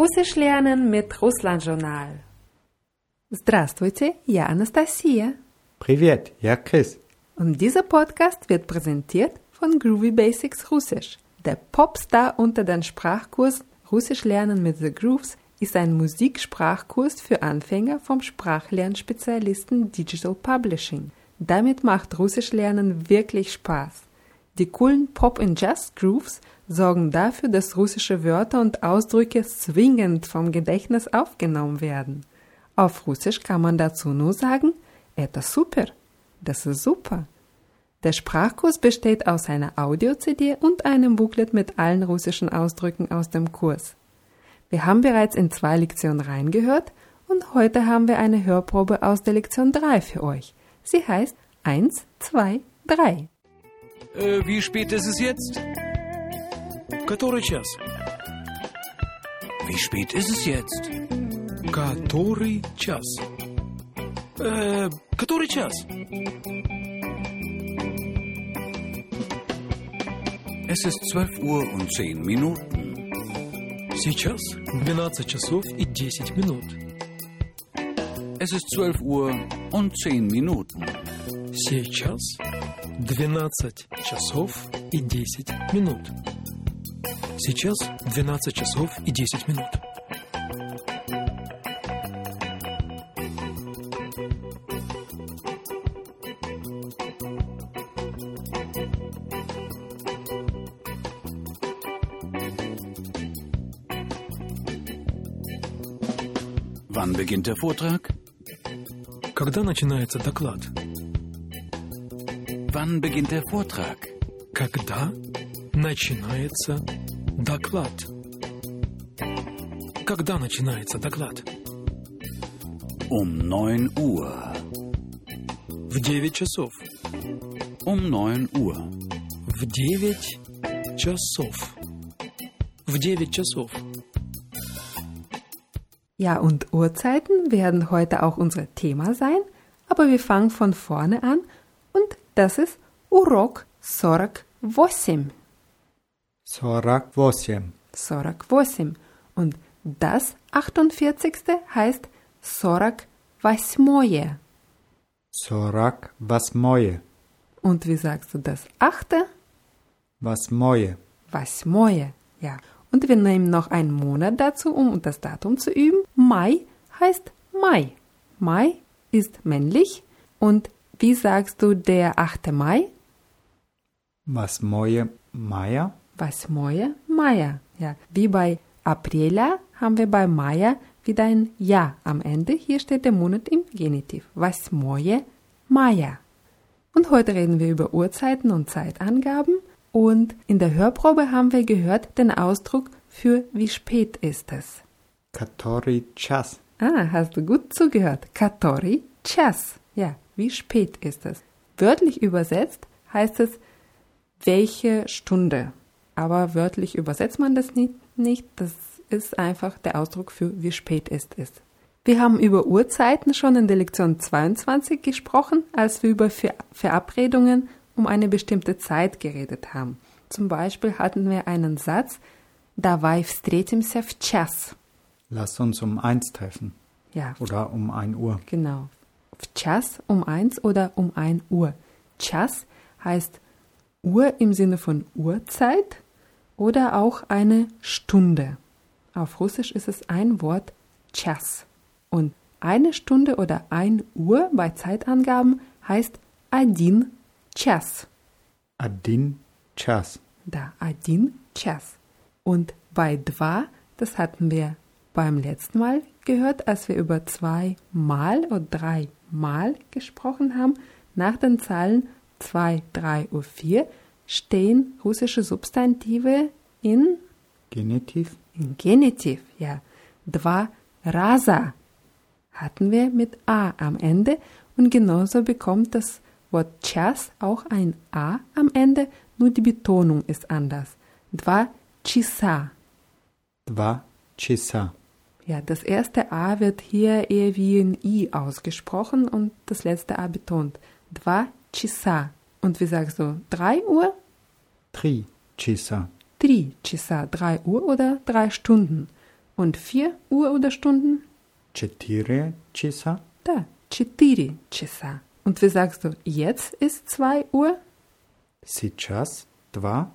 Russisch lernen mit Russland-Journal. Здравствуйте, я Анастасия. Привет, я Chris. Und dieser Podcast wird präsentiert von Groovy Basics Russisch. Der Popstar unter den Sprachkurs Russisch lernen mit The Grooves ist ein Musiksprachkurs für Anfänger vom Sprachlernspezialisten Digital Publishing. Damit macht Russisch lernen wirklich Spaß. Die coolen Pop- und Jazz-Grooves sorgen dafür, dass russische Wörter und Ausdrücke zwingend vom Gedächtnis aufgenommen werden. Auf Russisch kann man dazu nur sagen, это super. Das ist super. Der Sprachkurs besteht aus einer Audio-CD und einem Booklet mit allen russischen Ausdrücken aus dem Kurs. Wir haben bereits in zwei Lektionen reingehört und heute haben wir eine Hörprobe aus der Lektion 3 für euch. Sie heißt 1, 2, 3. Äh, wie spät ist es jetzt? Который час? Wie spät ist es jetzt? Который час? Э, который час? Es ist 12 Uhr und 10 Minuten. Сейчас 12 часов и 10 минут. Es ist 12 Uhr und 10 Minuten. Сейчас 12 часов и 10 минут. Сейчас 12 часов и 10 минут. Wann beginnt der Vortrag? Когда начинается доклад? Wann beginnt der Vortrag? Когда начинается доклад? Когда начинается доклад? Um 9 Uhr. В 9 часов. Um 9 Uhr. В 9 часов. В 9 часов. Ja, und Uhrzeiten werden heute auch unser Thema sein, aber wir fangen von vorne an und das ist Урок 48. 48. 48. Und das 48. heißt 48. 48. Und wie sagst du das achte? Восьмое. Восьмое. Ja. Und wir nehmen noch einen Monat dazu, um das Datum zu üben. Mai heißt Mai. Mai ist männlich. Und wie sagst du der 8. Mai? Восьмое was moje Maya. Ja, wie bei Aprila haben wir bei Maya wieder ein Ja am Ende. Hier steht der Monat im Genitiv. Was moje Maya. Und heute reden wir über Uhrzeiten und Zeitangaben. Und in der Hörprobe haben wir gehört den Ausdruck für wie spät ist es. Katori Chas. Ah, hast du gut zugehört. Katori Chas. Ja, wie spät ist es? Wörtlich übersetzt heißt es welche Stunde Aber wörtlich übersetzt man das nicht, nicht. Das ist einfach der Ausdruck für wie spät ist es. Wir haben über Uhrzeiten schon in der Lektion 22 gesprochen, als wir über Ver Verabredungen um eine bestimmte Zeit geredet haben. Zum Beispiel hatten wir einen Satz, Давай встретимся в час. Lass uns um eins treffen. Ja, Oder um ein Uhr. genau. В час um eins oder um ein Uhr. Час heißt Uhr im Sinne von Uhrzeit oder auch eine Stunde. Auf Russisch ist es ein Wort Chas. Und eine Stunde oder ein Uhr bei Zeitangaben heißt Adin Chas. Adin Chas. Da, Adin Chas. Und bei Dva, das hatten wir beim letzten Mal gehört, als wir über zwei Mal oder drei Mal gesprochen haben, nach den Zahlen 2, 3 und 4 stehen russische Substantive in Genitiv. In Genitiv, ja. Dwa Rasa hatten wir mit A am Ende und genauso bekommt das Wort Chas auch ein A am Ende, nur die Betonung ist anders. Dwa Chisa. Dwa Chisa. Ja, das erste A wird hier eher wie ein I ausgesprochen und das letzte A betont. Dva часа. Und wie sagst du? Drei Uhr? Три часа. Три часа. Drei Uhr oder drei Stunden? Und 4 Uhr oder Stunden? Четыре часа. Da, 4 часа. Und wie sagst du, jetzt ist 2 Uhr? Сейчас два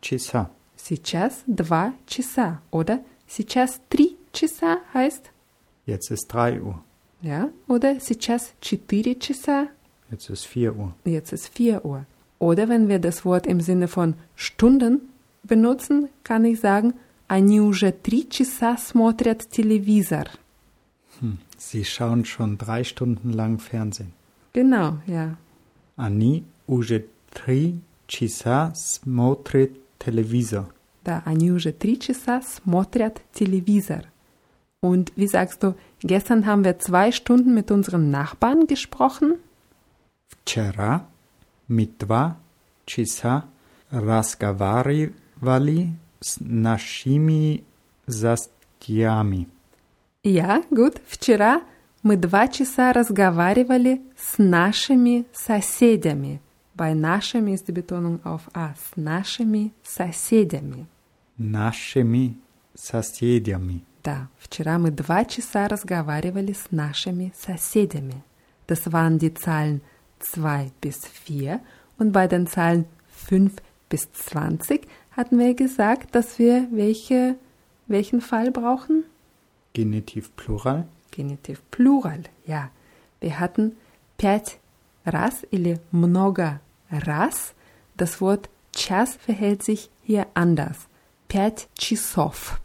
часа. Сейчас 2 часа. Oder сейчас 3 часа heißt, Jetzt ist drei Uhr. ja, oder сейчас 4 часа, Jetzt ist vier Uhr. jetzt ist 4 Uhr. Oder wenn wir das Wort im Sinne von Stunden benutzen, kann ich sagen, они уже 3 часа смотрят телевизор. Sie schauen schon drei Stunden lang Fernsehen. Genau, ja. Они уже три часа смотрят телевизор. Да, они уже 3 часа смотрят телевизор. Und wie sagst du, gestern haben wir zwei Stunden mit unseren Nachbarn gesprochen? Вчера мы два часа разговаривали с нашими застьями. Ja, gut. Вчера мы два часа разговаривали с нашими соседями. Bei нашими ist die Betonung auf A. С нашими соседями. Нашими соседями. Да, вчера мы два часа разговаривали с нашими соседями. Das waren die Zahlen 2 bis 4 und bei den Zahlen 5 bis 20 hatten wir gesagt, dass wir welche, welchen Fall brauchen? Genitiv Plural. Genitiv Plural, ja. Wir hatten пять раз или много раз. Das Wort час verhält sich hier anders. Пять часов.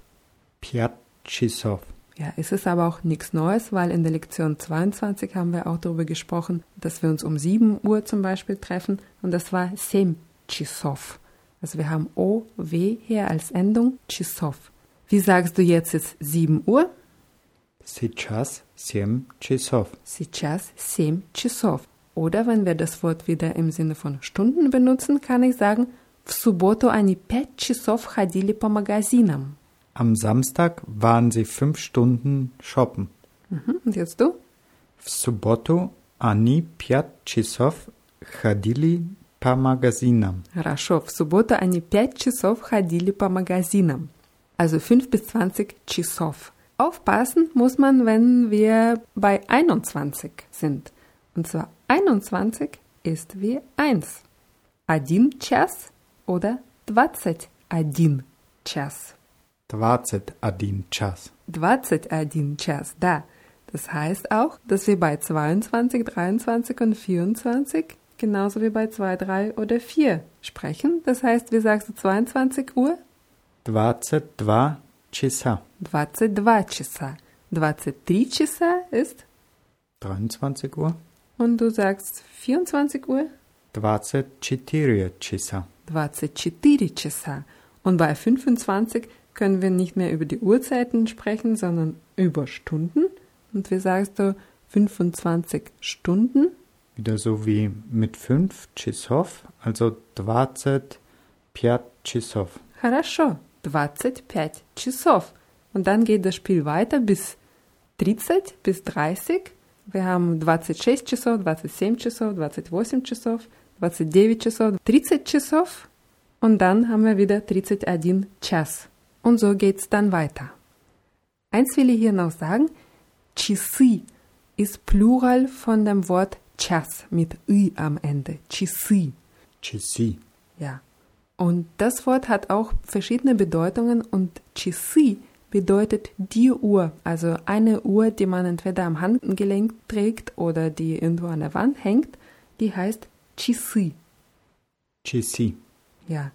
Пять часов. Ja, es ist aber auch nichts Neues, weil in der Lektion 22 haben wir auch darüber gesprochen, dass wir uns um 7 Uhr zum Beispiel treffen und das war семь часов. Also wir haben O, W hier als Endung, часов. Wie sagst du jetzt ist 7 Uhr? Сейчас семь часов. Сейчас семь часов. Oder wenn wir das Wort wieder im Sinne von Stunden benutzen, kann ich sagen, в субботу они пять часов ходили по магазинам. Am Samstag waren sie fünf Stunden shoppen. Mhm. Und jetzt du? В субботу они пять часов ходили по магазинам. Хорошо, в субботу они пять часов ходили по магазинам. Also 5 bis 20 часов. Aufpassen muss man, wenn wir bei 21 sind. Und zwar 21 ist wie 1. Один час oder 21 час. Двадцать один час. 21 час, da. Das heißt auch, dass wir bei 22, 23 und 24 genauso wie bei 2, 3 oder 4 sprechen. Das heißt, wie sagst du 22 Uhr? Двадцать два часа. 22 часа. 23 часа ist 23 Uhr. und du sagst 24 Uhr? Двадцать четыре часа. 24 часа. Und bei 25 können wir nicht mehr über die Uhrzeiten sprechen, sondern über Stunden. Und wie sagst du 25 Stunden? Wieder so wie mit fünf часов, also двадцать пять часов. Хорошо, 25 часов. Und dann geht das Spiel weiter bis 30, bis 30. Wir haben 26 часов, 27 часов, 28 часов, 29 часов, 30 часов. Und dann haben wir wieder 31 час. Und so geht's dann weiter. Eins will ich hier noch sagen. Chisi ist Plural von dem Wort Chas mit i am Ende. Chisi. Chisi. Ja. Und das Wort hat auch verschiedene Bedeutungen und Chisi bedeutet die Uhr, also eine Uhr, die man entweder am Handgelenk trägt oder die irgendwo an der Wand hängt, die heißt Chisi. Chisi. Ja.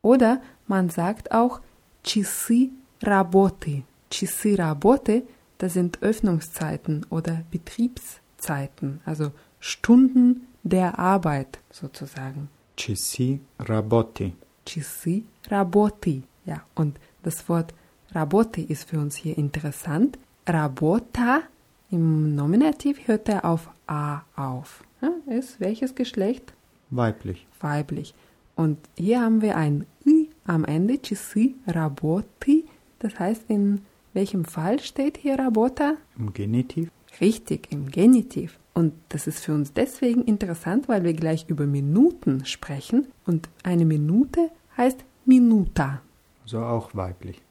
Oder man sagt auch часы работы. Часы работы, das sind Öffnungszeiten oder Betriebszeiten, also Stunden der Arbeit sozusagen. Часы работы. Часы работы. Ja, und das Wort работы ist für uns hier interessant. Работа im Nominativ hört er auf A auf. Ja, ist welches Geschlecht? Weiblich. Weiblich. Und hier haben wir ein Ü am Ende, часы работы. Das heißt, in welchem Fall steht hier работа? Im Genitiv. Richtig, im Genitiv. Und das ist für uns deswegen interessant, weil wir gleich über Minuten sprechen. Und eine Minute heißt Minuta. So auch weiblich.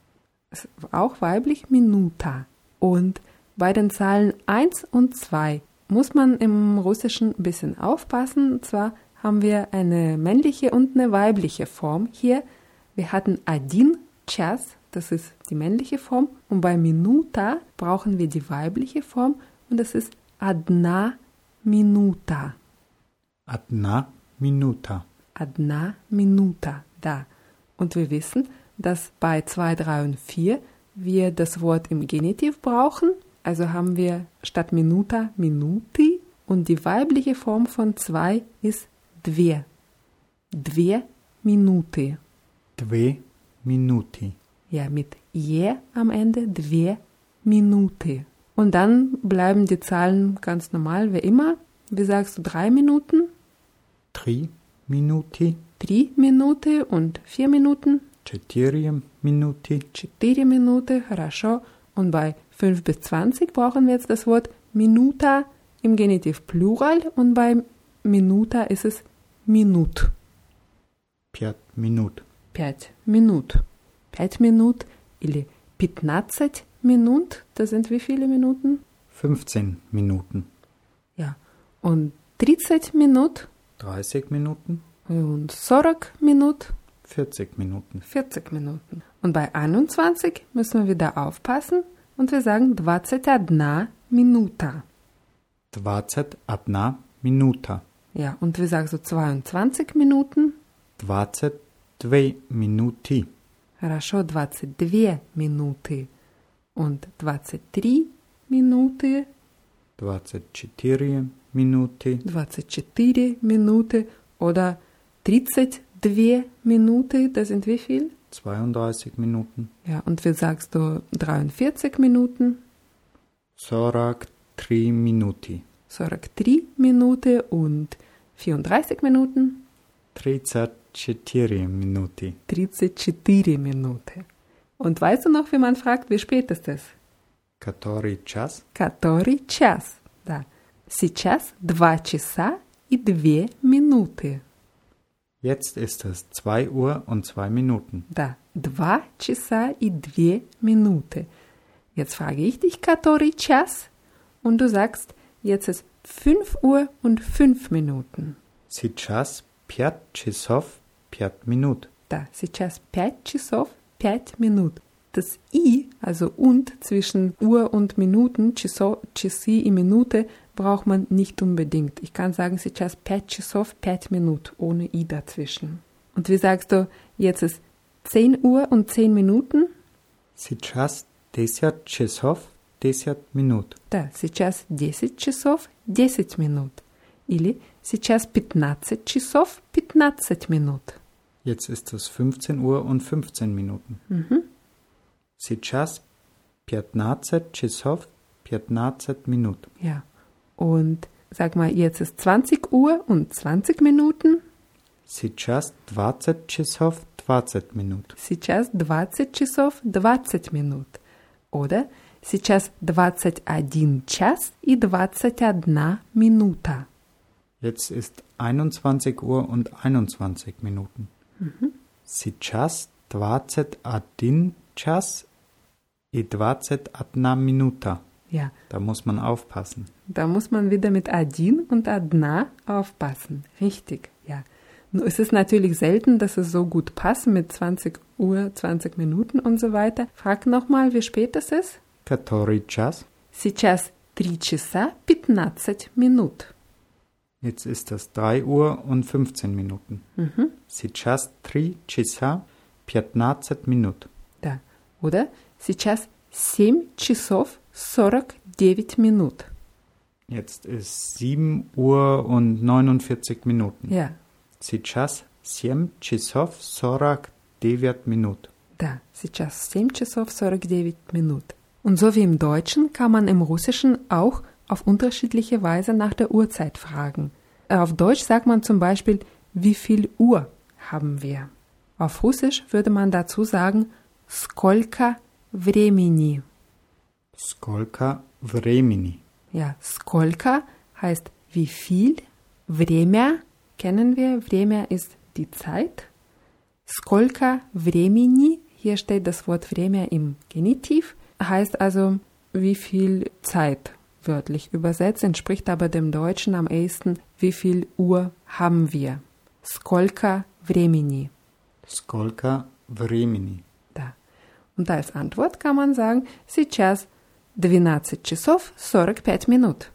ist auch weiblich, Minuta. Und bei den Zahlen 1 und 2 muss man im Russischen ein bisschen aufpassen. Und zwar haben wir eine männliche und eine weibliche Form hier. Wir hatten Adin Chas, das ist die männliche Form. Und bei Minuta brauchen wir die weibliche Form und das ist Adna Minuta. Adna minuta. Adna Minuta, da. Und wir wissen, dass bei 2, 3 und 4 wir das Wort im Genitiv brauchen. Also haben wir statt Minuta Minuti und die weibliche Form von 2 ist dwie. Dwie Minute. Dve minuti. Ja, mit je am Ende, dwie Minute. Und dann bleiben die Zahlen ganz normal, wie immer. Wie sagst du, drei Minuten, Tri minuti. drei Minuten und vier Minuten, Четыре minuti. четыре Minuten, хорошо. Und bei 5 bis 20 brauchen wir jetzt das Wort Minuta im Genitiv Plural und bei Minuta ist es Minut. Пять minut. Пять минут. Пять минут или 15 Minut, das sind wie viele Minuten? 15 Minuten. Ja. Und 30 Minut 30 Minuten. und 40 Minut, 40 Minuten. 40 Minuten. Und bei 21 müssen wir wieder aufpassen und wir sagen 21 Minuta. 21 minuta. Ja, und wir sagen so 22 Minuten. 22 minuti. Хорошо, 22 Minuten. Und 23 Minuten, 24 minuti. 24 Minuten oder 32 Minuten, das sind wie viel? 32 Minuten. Ja, und wie sagst du 43 Minuten? 43 minuti. 43 Minuten und 34 Minuten? 34 minuti. 34 Minuten. Und weißt du noch, wie man fragt, wie spät ist es? Который час? Который час? Да. Сейчас 2 часа и 2 минуты. Jetzt ist es 2 Uhr und 2 Minuten. Да, 2 часа и 2 минуты. Jetzt frage ich dich, который час? Und du sagst, jetzt ist 5 Uhr und 5 Minuten. Сейчас 5 часов 5 минут. Да, сейчас 5 часов 5 минут. Das I, also und zwischen Uhr und Minuten, часо, часы и Minute, braucht man nicht unbedingt. Ich kann sagen, сейчас 5 часов 5 минут, ohne I dazwischen. Und wie sagst du, jetzt ist 10 Uhr und 10 Minuten? Сейчас 10 часов 10 минут. Да, сейчас 10 часов 10 минут. Или сейчас 15 часов 15 минут. Jetzt ist es 15 Uhr und 15 Minuten. Mhm. Сейчас 15 часов 15 минут. Ja. Und sag mal, jetzt ist 20 Uhr und 20 Minuten. Сейчас 20 часов 20 минут. Сейчас 20 часов 20 минут. Oder сейчас 21 час и 21 минута. Jetzt ist 21 Uhr und 21 Minuten. Сейчас 21 час и 21 минута. Ja, Da muss man aufpassen. da muss man wieder mit Adin und Adna aufpassen. Richtig, ja. Nur ist es natürlich selten, dass es so gut passt mit 20 Uhr, 20 Minuten und so weiter. Frag nochmal, wie spät es ist. Который час? Сейчас 3 часа 15 минут. Jetzt ist es 3 Uhr und 15 Minuten. Mhm. Сейчас 3 часа 15 минут. Да. Oder сейчас 7 часов 49 минут. Jetzt ist 7 Uhr und 49 Minuten. Ja, Сейчас 7 часов 49 минут. да, сейчас 7 часов 49 минут. Und so wie im Deutschen kann man im Russischen auch auf unterschiedliche Weise nach der Uhrzeit fragen. Äh, auf Deutsch sagt man zum Beispiel, wie viel Uhr haben wir? Auf Russisch würde man dazu sagen, skolka vremini. Skolka vremini. Ja, skolka heißt wie viel. Vremya kennen wir. Vremya ist die Zeit. Skolka vremini, hier steht das Wort Vremya im Genitiv, heißt also wie viel Zeit wörtlich übersetzt, entspricht aber dem Deutschen am ehesten, wie viel Uhr haben wir. Сколько времени? Skolka времени. Да. Und als Antwort kann man sagen, сейчас 12 часов 45 минут.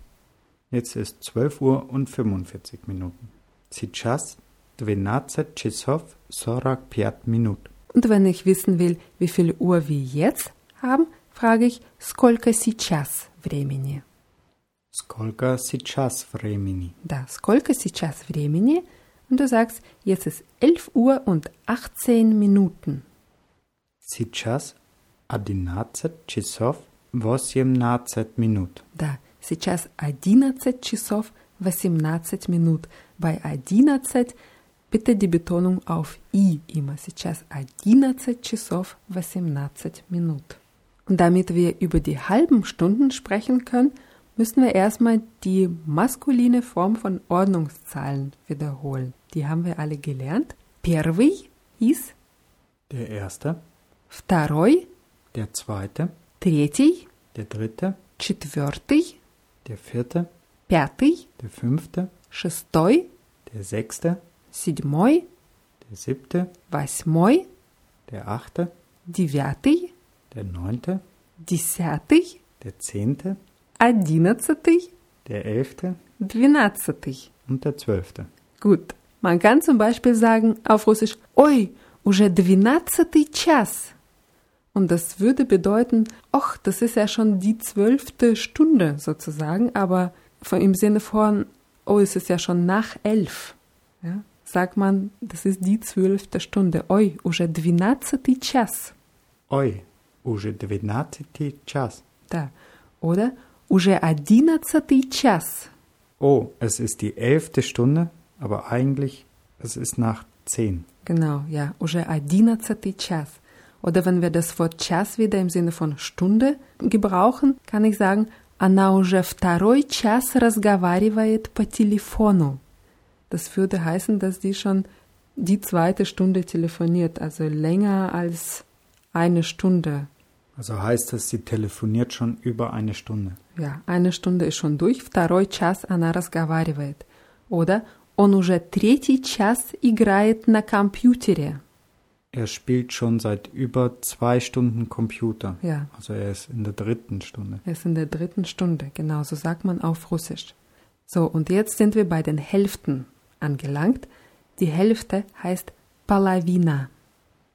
Jetzt ist 12 Uhr und 45 Minuten. Сейчас 12 часов 45 минут. Und wenn ich wissen will, wie viel Uhr wir jetzt haben, frage ich, сколько сейчас времени? Сколько сейчас времени? Да, сколько сейчас времени? Und du sagst, jetzt ist 11 Uhr und 18 Minuten. Сейчас 11 часов 18 минут. Да, сейчас 11 часов 18 минут. Bei 11 bitte die Betonung auf i immer. Сейчас 11 часов 18 минут. Und damit wir über die halben Stunden sprechen können, müssen wir erstmal die maskuline Form von Ordnungszahlen wiederholen. Die haben wir alle gelernt. Первый ist Der erste, второй, der zweite, третий, der dritte, четвертый, der vierte, пятый, der fünfte, шестой, der sechste, седьмой, der siebte, восьмой, der achte, девятый, der neunte, десятый, der zehnte, одиннадцатый, der elfte двенадцатый. und der zwölfte. Gut. Man kann zum Beispiel sagen auf Russisch, ой, уже двенадцатый час. Und das würde bedeuten, ach, das ist ja schon die zwölfte Stunde sozusagen, aber von, im Sinne von, oh, es ist ja schon nach elf. Ja? Sagt man, das ist die zwölfte Stunde. Ой, уже двенадцатый час. Oi, уже двенадцатый час. Да. Oder уже одиннадцатый час. Oh, es ist die elfte Stunde, aber eigentlich, es ist nach zehn. Genau, ja, уже одиннадцатый час. Oder wenn wir das Wort час wieder im Sinne von Stunde gebrauchen, kann ich sagen, она уже второй час разговаривает по телефону. Das würde heißen, dass die schon die zweite Stunde telefoniert, also länger als eine Stunde. Also heißt das, sie telefoniert schon über eine Stunde. Ja, eine Stunde ist schon durch, второй час она разговаривает. Oder он уже третий час играет на компьютере. Er spielt schon seit über zwei Stunden Computer. Ja, Also er ist in der dritten Stunde. er ist in der dritten Stunde, genau so sagt man auf Russisch. So, und jetzt sind wir bei den Hälften angelangt. Die Hälfte heißt Palavina.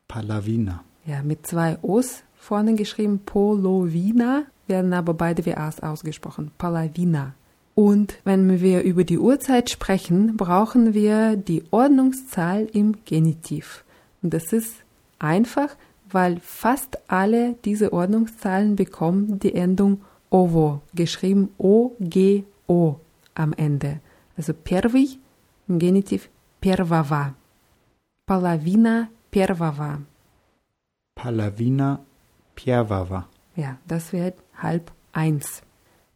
Palavina. Ja, mit zwei O's vorne geschrieben Polowina, werden aber beide WAs ausgesprochen, Palawina. Und wenn wir über die Uhrzeit sprechen, brauchen wir die Ordnungszahl im Genitiv. Und das ist einfach, weil fast alle diese Ordnungszahlen bekommen die Endung ovo, geschrieben o-g-o am Ende. Also pervi im Genitiv pervava. Palavina pervava. Palavina Piavava. Ja, das wird halb eins.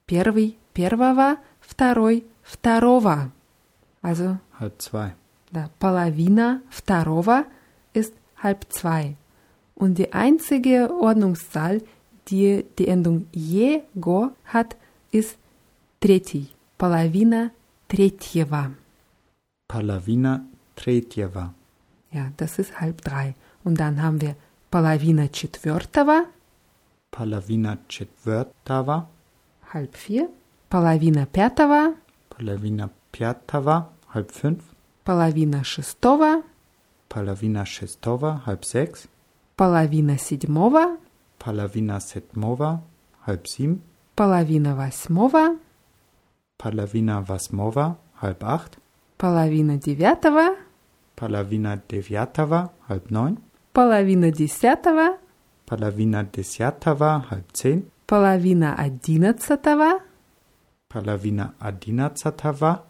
Первый первого, второй второго. Also, Halb zwei. да, половина второго ist halb zwei. Und die einzige Ordnungszahl, die die Endung jego hat, ist третий. Половина третьего. Palavina Tretjeva. Ja, das ist halb drei. Und dann haben wir половина четвертого, Palavina Четвертава. halb vier, половина пятого, Palavina Pjatava. Halb fünf. половина шестого, Palavina Šestova. Halb sechs. половина седьмого, Palavina Setmova. Halb sieben. половина восьмого, Palavina Vasmova. Halb acht. половина девятого, Palavina Devyatava. Halb neun. половина десятого, Palavina Desyatava. Halb zehn. половина одиннадцатого Palavina Adinatsatava.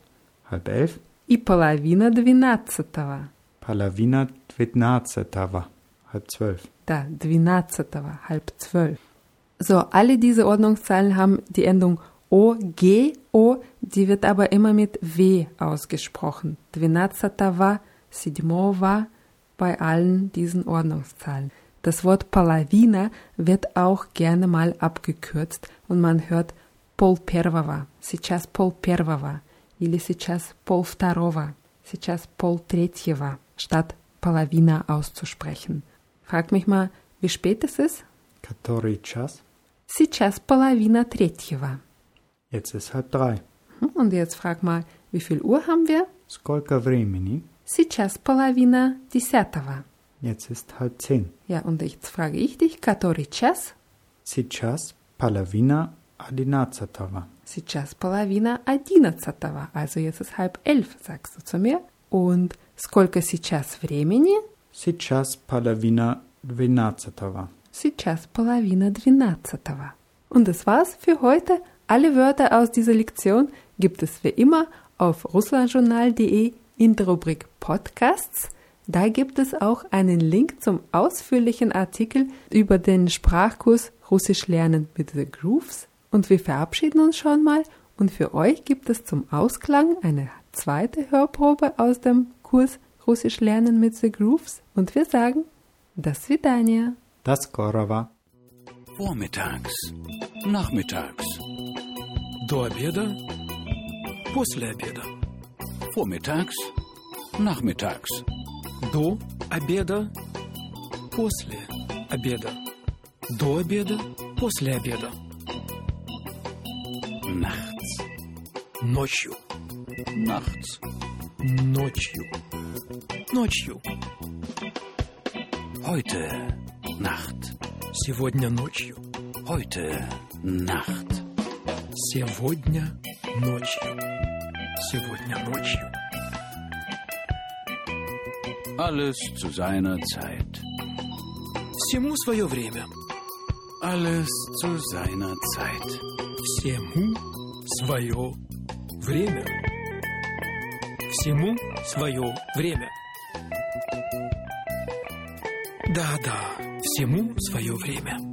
Halb elf. и половина двенадцатого. Palavina Dvitnatsatava. Halb zwölf. Da, двенадцатого, halb zwölf. So, alle diese Ordnungszahlen haben die Endung O, G, O, die wird aber immer mit W ausgesprochen. Двенадцатого, седьмого, bei allen diesen Ordnungszahlen. Das Wort Palavina wird auch gerne mal abgekürzt und man hört Pol Первого, сейчас Pol Первого или сейчас Pol Второго, сейчас Pol Третьего, statt Palavina auszusprechen. Frag mich mal, wie spät es ist? Который час? Сейчас половина третьего. Jetzt ist halb drei. Hm, Und jetzt frag mal, wie viel Uhr haben wir? Сколько времени? Сейчас половина десятого. Jetzt ist halb zehn. Ja, und jetzt frage ich dich, который час? Сейчас половина одиннадцатого. Сейчас половина одиннадцатого. Also jetzt ist halb elf, sagst du zu mir. Und сколько сейчас времени? Сейчас половина двенадцатого. Сейчас половина двенадцатого. Und das war's für heute. Alle Wörter aus dieser Lektion gibt es wie immer auf russlandjournal.de in der Rubrik Podcasts. Da gibt es auch einen Link zum ausführlichen Artikel über den Sprachkurs Russisch lernen mit The Grooves. Und wir verabschieden uns schon mal. Und für euch gibt es zum Ausklang eine zweite Hörprobe aus dem Kurs Russisch lernen mit The Grooves. Und wir sagen, до свидания. До скорого. Vormittags, nachmittags, До обеда, после обеда. Vormittags, nachmittags, До обеда, после обеда. До обеда, после обеда. nachts, Ночью, nachts, ночью, ночью. heute, Nacht, Сегодня ночью, heute, Nacht, сегодня ночью, сегодня ночью. alles zu seiner Zeit, Всему свое время. alles zu seiner Zeit. Всему свое время. Всему свое время. Да-да, всему свое время.